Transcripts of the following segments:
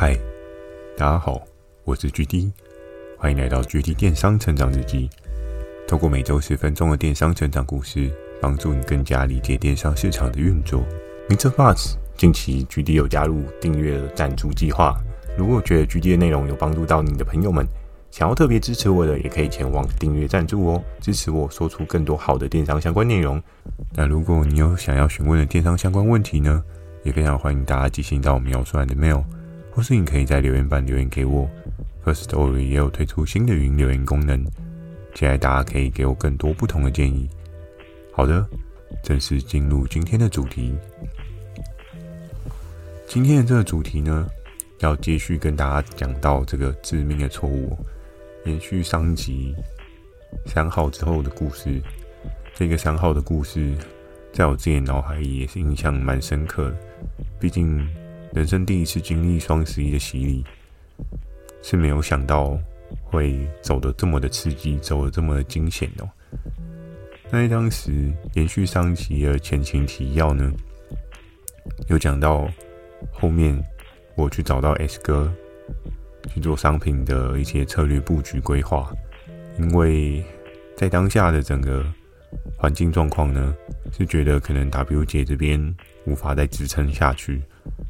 嗨，大家好，我是 GD，欢迎来到 GD 电商成长日记。透过每周十分钟的电商成长故事，帮助你更加理解电商市场的运作。MixerBox 近期 GD 有加入订阅赞助计划，如果觉得 GD 的内容有帮助到你的朋友们，想要特别支持我的，也可以前往订阅赞助哦，支持我说出更多好的电商相关内容。那如果你有想要询问的电商相关问题呢，也非常欢迎大家寄信到我描述栏的 mail。或是你可以在留言板留言给我，Firstory 也有推出新的语音留言功能，期待大家可以给我更多不同的建议。好的，正式进入今天的主题。今天的这个主题呢，要继续跟大家讲到这个致命的错误，延续上集三号之后的故事。这个三号的故事，在我自己脑海里也是印象蛮深刻的，毕竟。人生第一次经历双十一的洗礼，是没有想到会走得这么的刺激，走得这么的惊险哦。那在当时延续上期的前情提要呢，有讲到后面我去找到 S 哥去做商品的一些策略布局规划，因为在当下的整个环境状况呢，是觉得可能 W 姐这边无法再支撑下去。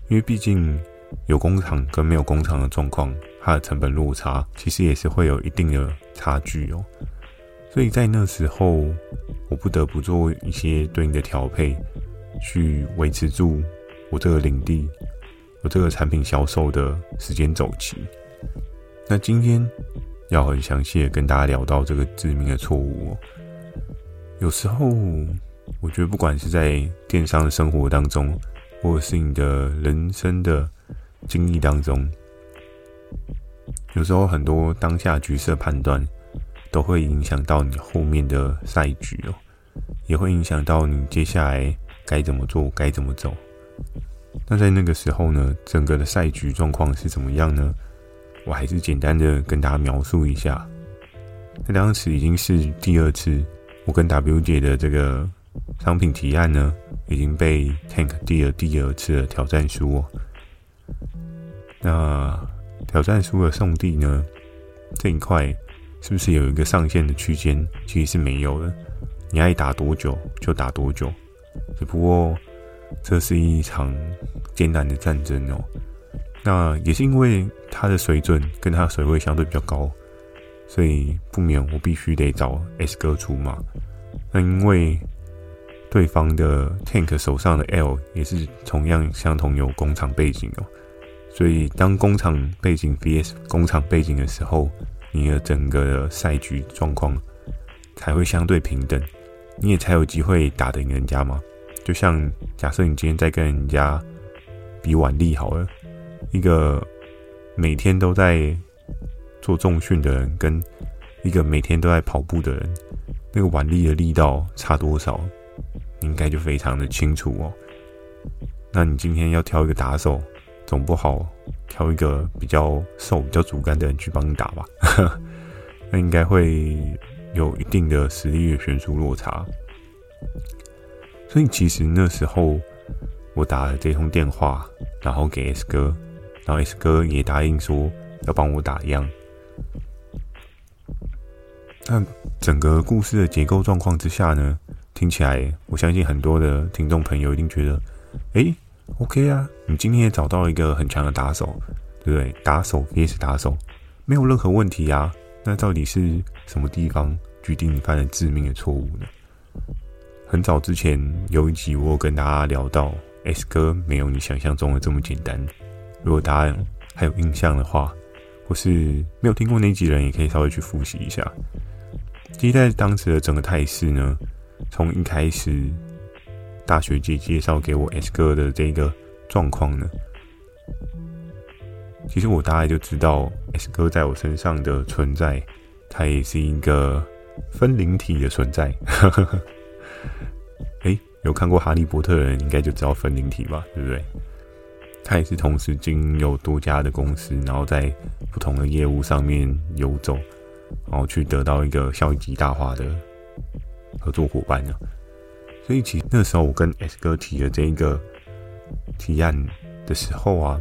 因为毕竟有工厂跟没有工厂的状况，它的成本落差其实也是会有一定的差距哦。所以在那时候，我不得不做一些对应的调配，去维持住我这个领地、我这个产品销售的时间周期。那今天要很详细的跟大家聊到这个致命的错误哦。有时候，我觉得不管是在电商的生活当中，或者是你的人生的经历当中，有时候很多当下局势判断都会影响到你后面的赛局哦，也会影响到你接下来该怎么做、该怎么走。那在那个时候呢，整个的赛局状况是怎么样呢？我还是简单的跟大家描述一下。那当时已经是第二次，我跟 W 姐的这个商品提案呢。已经被 Tank 第二第二次的挑战书哦。那挑战书的送递呢？这一块是不是有一个上限的区间？其实是没有的，你爱打多久就打多久。只不过这是一场艰难的战争哦。那也是因为它的水准跟它的水位相对比较高，所以不免我必须得找 S 哥出马。那因为。对方的 Tank 手上的 L 也是同样相同有工厂背景哦，所以当工厂背景 VS 工厂背景的时候，你的整个的赛局状况才会相对平等，你也才有机会打得赢人家嘛。就像假设你今天在跟人家比腕力好了，一个每天都在做重训的人，跟一个每天都在跑步的人，那个腕力的力道差多少？应该就非常的清楚哦。那你今天要挑一个打手，总不好挑一个比较瘦、比较竹竿的人去帮你打吧？那应该会有一定的实力的悬殊落差。所以其实那时候我打了这通电话，然后给 S 哥，然后 S 哥也答应说要帮我打样。那整个故事的结构状况之下呢？听起来，我相信很多的听众朋友一定觉得，诶，OK 啊，你今天也找到一个很强的打手，对不对？打手也是打手，没有任何问题啊。那到底是什么地方决定你犯了致命的错误呢？很早之前有一集我有跟大家聊到，S 哥没有你想象中的这么简单。如果大家还有印象的话，或是没有听过那集的人，也可以稍微去复习一下。其实，在当时的整个态势呢。从一开始，大学姐介绍给我 S 哥的这个状况呢，其实我大概就知道 S 哥在我身上的存在，他也是一个分灵体的存在。哎，有看过《哈利波特》的人应该就知道分灵体吧，对不对？他也是同时经有多家的公司，然后在不同的业务上面游走，然后去得到一个效益极大化的。合作伙伴呢？所以其实那时候我跟 S 哥提的这一个提案的时候啊，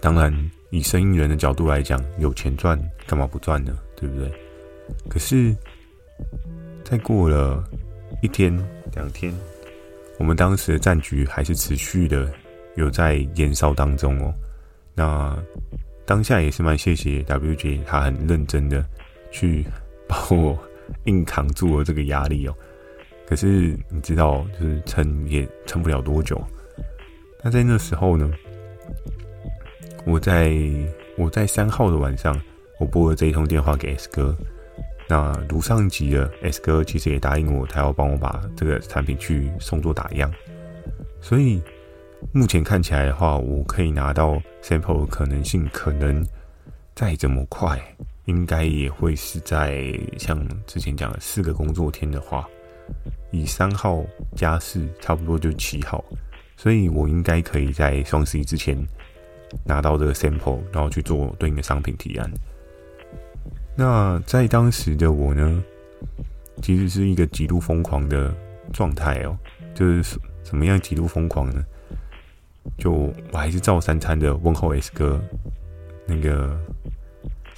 当然，以生意人的角度来讲，有钱赚干嘛不赚呢？对不对？可是，再过了一天两天，我们当时的战局还是持续的有在燃烧当中哦。那当下也是蛮谢谢 WJ，他很认真的去帮我硬扛住了这个压力哦。可是你知道，就是撑也撑不了多久。那在那时候呢，我在我在三号的晚上，我拨了这一通电话给 S 哥。那如上集的 S 哥其实也答应我，他要帮我把这个产品去送做打样。所以目前看起来的话，我可以拿到 sample 的可能性，可能再怎么快，应该也会是在像之前讲的四个工作天的话。以三号加四，差不多就七号，所以我应该可以在双十一之前拿到这个 sample，然后去做对应的商品提案。那在当时的我呢，其实是一个极度疯狂的状态哦，就是怎么样极度疯狂呢？就我还是照三餐的问候 S 哥那个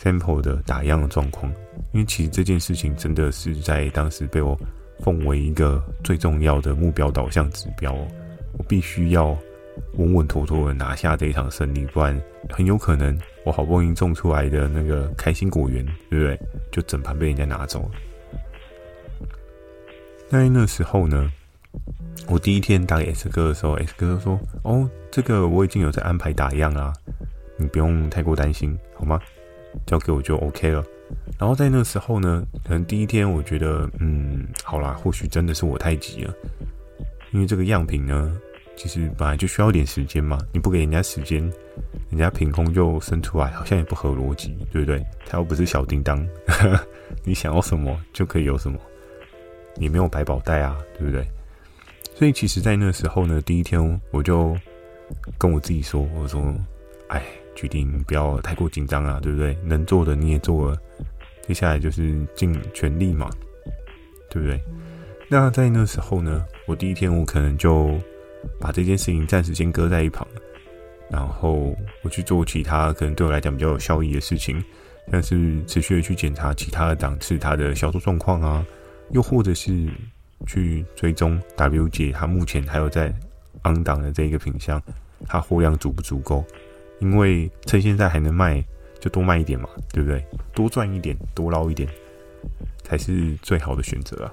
sample 的打样的状况，因为其实这件事情真的是在当时被我。奉为一个最重要的目标导向指标，我必须要稳稳妥妥的拿下这一场胜利，不然很有可能我好不容易种出来的那个开心果园，对不对？就整盘被人家拿走了。在那时候呢，我第一天打给 S 哥的时候，S 哥说：“哦，这个我已经有在安排打样啊，你不用太过担心，好吗？交给我就 OK 了。”然后在那时候呢，可能第一天我觉得，嗯，好啦，或许真的是我太急了，因为这个样品呢，其实本来就需要点时间嘛，你不给人家时间，人家凭空就生出来，好像也不合逻辑，对不对？他又不是小叮当，你想要什么就可以有什么，也没有百宝袋啊，对不对？所以其实，在那时候呢，第一天我就跟我自己说，我说，哎。决定不要太过紧张啊，对不对？能做的你也做了，接下来就是尽全力嘛，对不对？那在那时候呢，我第一天我可能就把这件事情暂时先搁在一旁，然后我去做其他可能对我来讲比较有效益的事情，像是持续的去检查其他的档次它的销售状况啊，又或者是去追踪 W 姐她目前还有在 on 档的这一个品相，它货量足不足够？因为趁现在还能卖，就多卖一点嘛，对不对？多赚一点，多捞一点，才是最好的选择啊。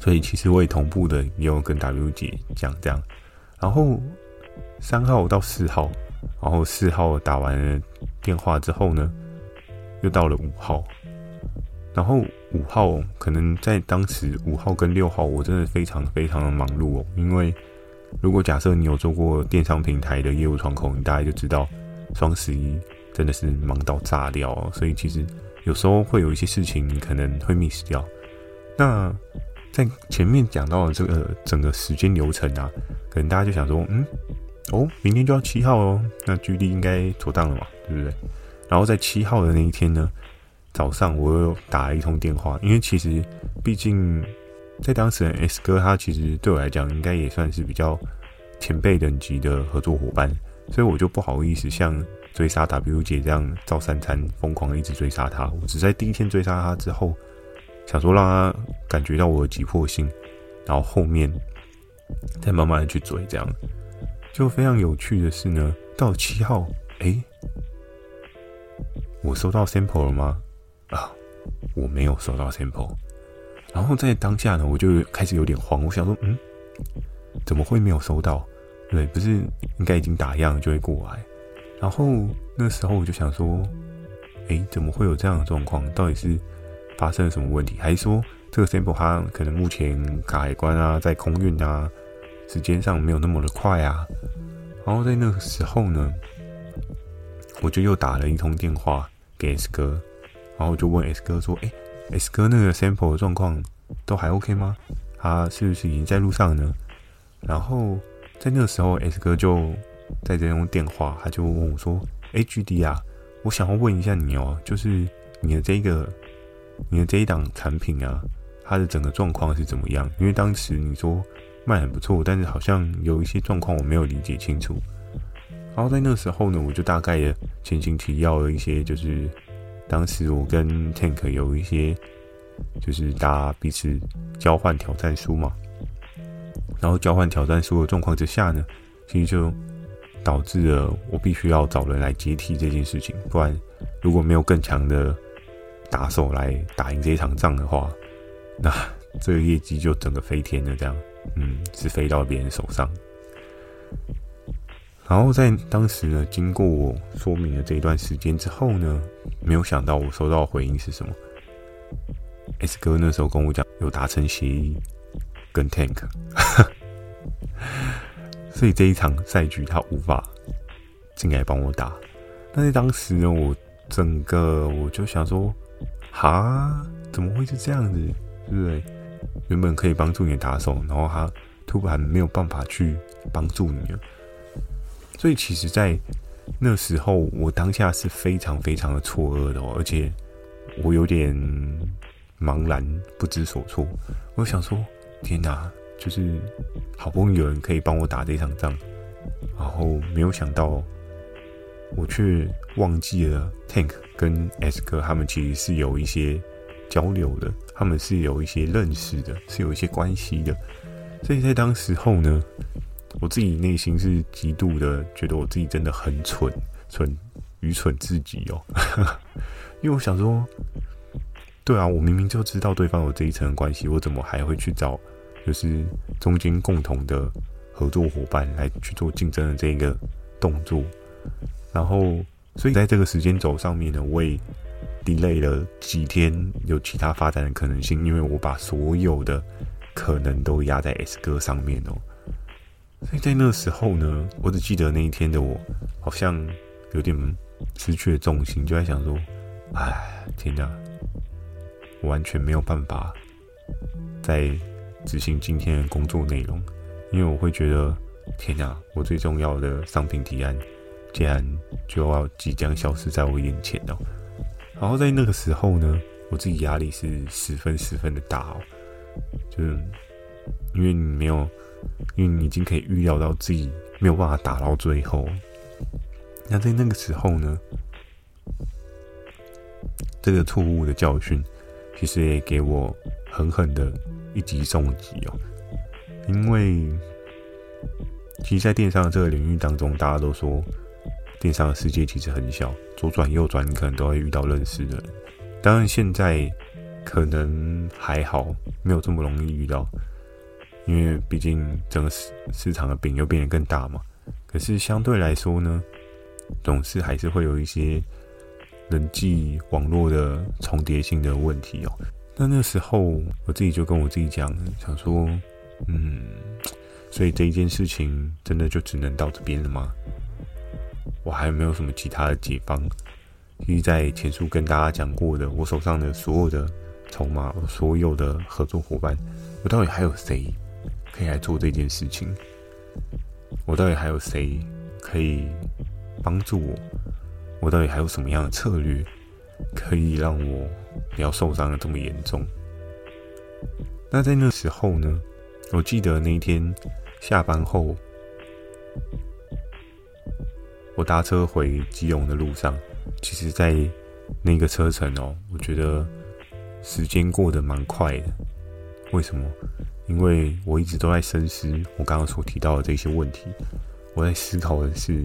所以其实我也同步的也有跟 W 姐讲这样。然后三号到四号，然后四号打完了电话之后呢，又到了五号。然后五号可能在当时五号跟六号，我真的非常非常的忙碌哦，因为。如果假设你有做过电商平台的业务窗口，你大概就知道双十一真的是忙到炸掉哦。所以其实有时候会有一些事情你可能会 miss 掉。那在前面讲到的这个整个时间流程啊，可能大家就想说，嗯，哦，明天就要七号哦，那距离应该妥当了嘛，对不对？然后在七号的那一天呢，早上我又打了一通电话，因为其实毕竟。在当时，S 哥他其实对我来讲，应该也算是比较前辈等级的合作伙伴，所以我就不好意思像追杀 W 姐这样照三餐疯狂一直追杀他。我只在第一天追杀他之后，想说让他感觉到我的急迫性，然后后面再慢慢的去追。这样就非常有趣的是呢，到七号，诶，我收到 sample 了吗？啊，我没有收到 sample。然后在当下呢，我就开始有点慌。我想说，嗯，怎么会没有收到？对，不是应该已经打样就会过来？然后那时候我就想说，诶，怎么会有这样的状况？到底是发生了什么问题？还是说这个 sample 它可能目前卡海关啊，在空运啊，时间上没有那么的快啊？然后在那个时候呢，我就又打了一通电话给 S 哥，然后就问 S 哥说，诶。S 哥那个 sample 的状况都还 OK 吗？他是不是已经在路上呢？然后在那个时候，S 哥就在这用电话，他就问我说：“HGD 啊，我想要问一下你哦，就是你的这个你的这一档产品啊，它的整个状况是怎么样？因为当时你说卖很不错，但是好像有一些状况我没有理解清楚。”然后在那时候呢，我就大概的前情提要了一些，就是当时我跟 Tank 有一些，就是大家彼此交换挑战书嘛。然后交换挑战书的状况之下呢，其实就导致了我必须要找人来接替这件事情，不然如果没有更强的打手来打赢这一场仗的话，那这个业绩就整个飞天了。这样，嗯，是飞到别人手上。然后在当时呢，经过我说明了这一段时间之后呢，没有想到我收到的回应是什么？S 哥那时候跟我讲有达成协议。跟 Tank，所以这一场赛局他无法进来帮我打。但是当时呢，我整个我就想说，哈，怎么会是这样子？对不对？原本可以帮助你的打手，然后他突然没有办法去帮助你了。所以其实，在那时候，我当下是非常非常的错愕的哦，而且我有点茫然不知所措。我想说。天哪，就是好不容易有人可以帮我打这场仗，然后没有想到，我却忘记了 Tank 跟 S 哥他们其实是有一些交流的，他们是有一些认识的，是有一些关系的。所以在当时候呢，我自己内心是极度的觉得我自己真的很蠢，蠢，愚蠢至极哦。因为我想说，对啊，我明明就知道对方有这一层关系，我怎么还会去找？就是中间共同的合作伙伴来去做竞争的这一个动作，然后所以在这个时间轴上面呢，我也 delay 了几天有其他发展的可能性，因为我把所有的可能都压在 S 哥上面哦。所以在那时候呢，我只记得那一天的我好像有点失去了重心，就在想说：哎，天哪，我完全没有办法在。执行今天的工作内容，因为我会觉得，天哪，我最重要的商品提案，竟然就要即将消失在我眼前哦。然后在那个时候呢，我自己压力是十分十分的大哦，就是因为你没有，因为你已经可以预料到自己没有办法打到最后。那在那个时候呢，这个错误的教训，其实也给我狠狠的。一击重击哦，因为其实，在电商这个领域当中，大家都说电商的世界其实很小，左转右转，你可能都会遇到认识的人。当然，现在可能还好，没有这么容易遇到，因为毕竟整个市市场的饼又变得更大嘛。可是相对来说呢，总是还是会有一些人际网络的重叠性的问题哦。那那时候，我自己就跟我自己讲，想说，嗯，所以这一件事情真的就只能到这边了吗？我还没有什么其他的解方？其实，在前述跟大家讲过的，我手上的所有的筹码，所有的合作伙伴，我到底还有谁可以来做这件事情？我到底还有谁可以帮助我？我到底还有什么样的策略？可以让我不要受伤的这么严重。那在那时候呢，我记得那一天下班后，我搭车回基隆的路上，其实，在那个车程哦，我觉得时间过得蛮快的。为什么？因为我一直都在深思我刚刚所提到的这些问题。我在思考的是，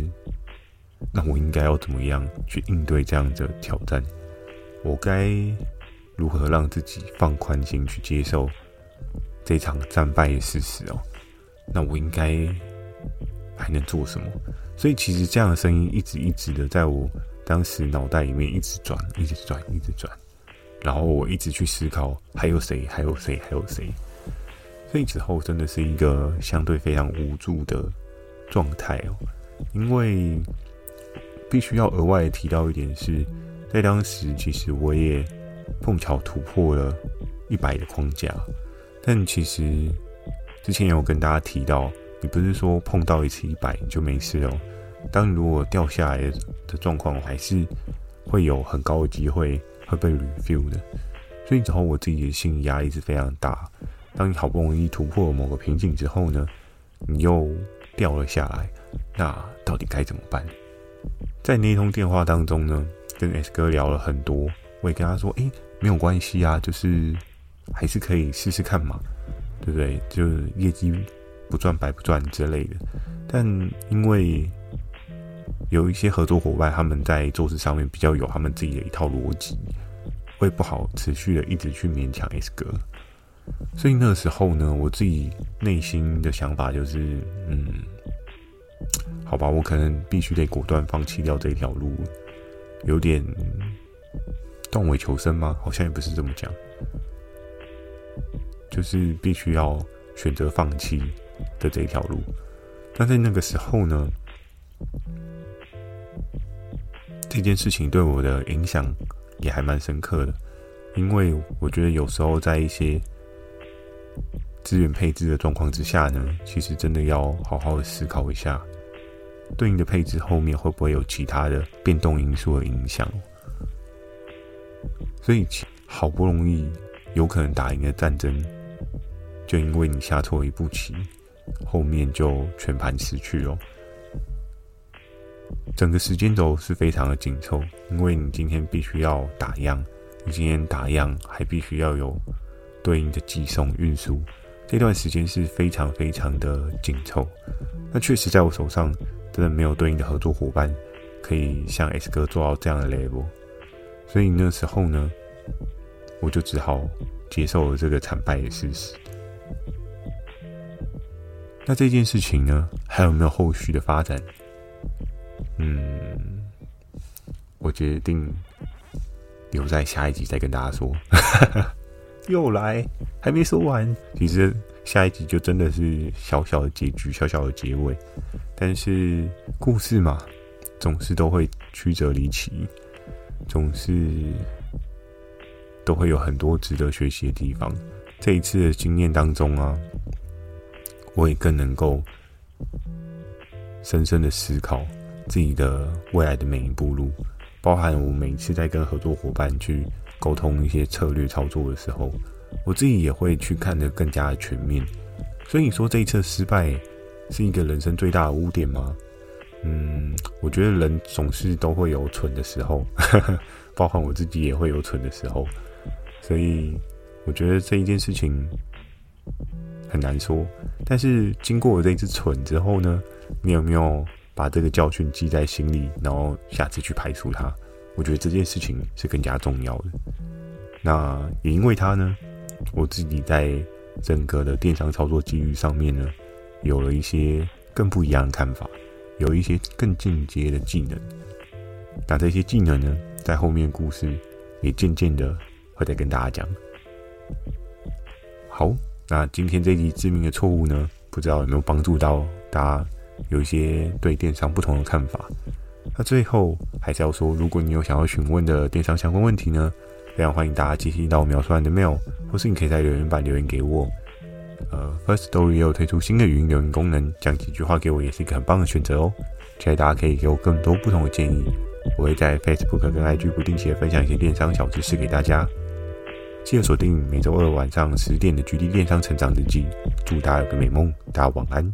那我应该要怎么样去应对这样的挑战？我该如何让自己放宽心去接受这场战败的事实哦？那我应该还能做什么？所以其实这样的声音一直一直的在我当时脑袋里面一直转，一直转，一直转。然后我一直去思考还有谁，还有谁，还有谁。所以之后真的是一个相对非常无助的状态哦，因为必须要额外提到一点是。在当时，其实我也碰巧突破了一百的框架，但其实之前也有跟大家提到，你不是说碰到一次一百就没事哦。当如果掉下来的状况，还是会有很高的机会会被 review 的。所以之后我自己的心理压力是非常大。当你好不容易突破某个瓶颈之后呢，你又掉了下来，那到底该怎么办？在那一通电话当中呢，跟 S 哥聊了很多，我也跟他说：“诶，没有关系啊，就是还是可以试试看嘛，对不对？就是业绩不赚白不赚之类的。但因为有一些合作伙伴，他们在做事上面比较有他们自己的一套逻辑，会不好持续的一直去勉强 S 哥。所以那时候呢，我自己内心的想法就是，嗯。”好吧，我可能必须得果断放弃掉这条路，有点断尾求生吗？好像也不是这么讲，就是必须要选择放弃的这一条路。但在那个时候呢，这件事情对我的影响也还蛮深刻的，因为我觉得有时候在一些资源配置的状况之下呢，其实真的要好好的思考一下。对应的配置后面会不会有其他的变动因素的影响？所以好不容易有可能打赢的战争，就因为你下错一步棋，后面就全盘失去了。整个时间轴是非常的紧凑，因为你今天必须要打样，你今天打样还必须要有对应的寄送运输，这段时间是非常非常的紧凑。那确实在我手上。真的没有对应的合作伙伴可以像 S 哥做到这样的 level，所以那时候呢，我就只好接受了这个惨败的事实。那这件事情呢，还有没有后续的发展？嗯，我决定留在下一集再跟大家说。又来，还没说完。其实下一集就真的是小小的结局，小小的结尾。但是故事嘛，总是都会曲折离奇，总是都会有很多值得学习的地方。这一次的经验当中啊，我也更能够深深的思考自己的未来的每一步路，包含我每一次在跟合作伙伴去沟通一些策略操作的时候，我自己也会去看得更加全面。所以你说这一次失败，是一个人生最大的污点吗？嗯，我觉得人总是都会有蠢的时候，包含我自己也会有蠢的时候，所以我觉得这一件事情很难说。但是经过我这一次蠢之后呢，你有没有把这个教训记在心里，然后下次去排除它？我觉得这件事情是更加重要的。那也因为它呢，我自己在整个的电商操作机遇上面呢。有了一些更不一样的看法，有一些更进阶的技能。那这些技能呢，在后面故事也渐渐的会再跟大家讲。好，那今天这一集致命的错误呢，不知道有没有帮助到大家有一些对电商不同的看法。那最后还是要说，如果你有想要询问的电商相关问题呢，非常欢迎大家寄信到我描述栏的 mail，或是你可以在留言板留言给我。呃，First Story 也有推出新的语音留言功能，讲几句话给我也是一个很棒的选择哦。期待大家可以给我更多不同的建议，我会在 Facebook 跟 IG 不定期的分享一些电商小知识给大家。记得锁定每周二晚上十点的《GD 电商成长日记》，祝大家有个美梦，大家晚安。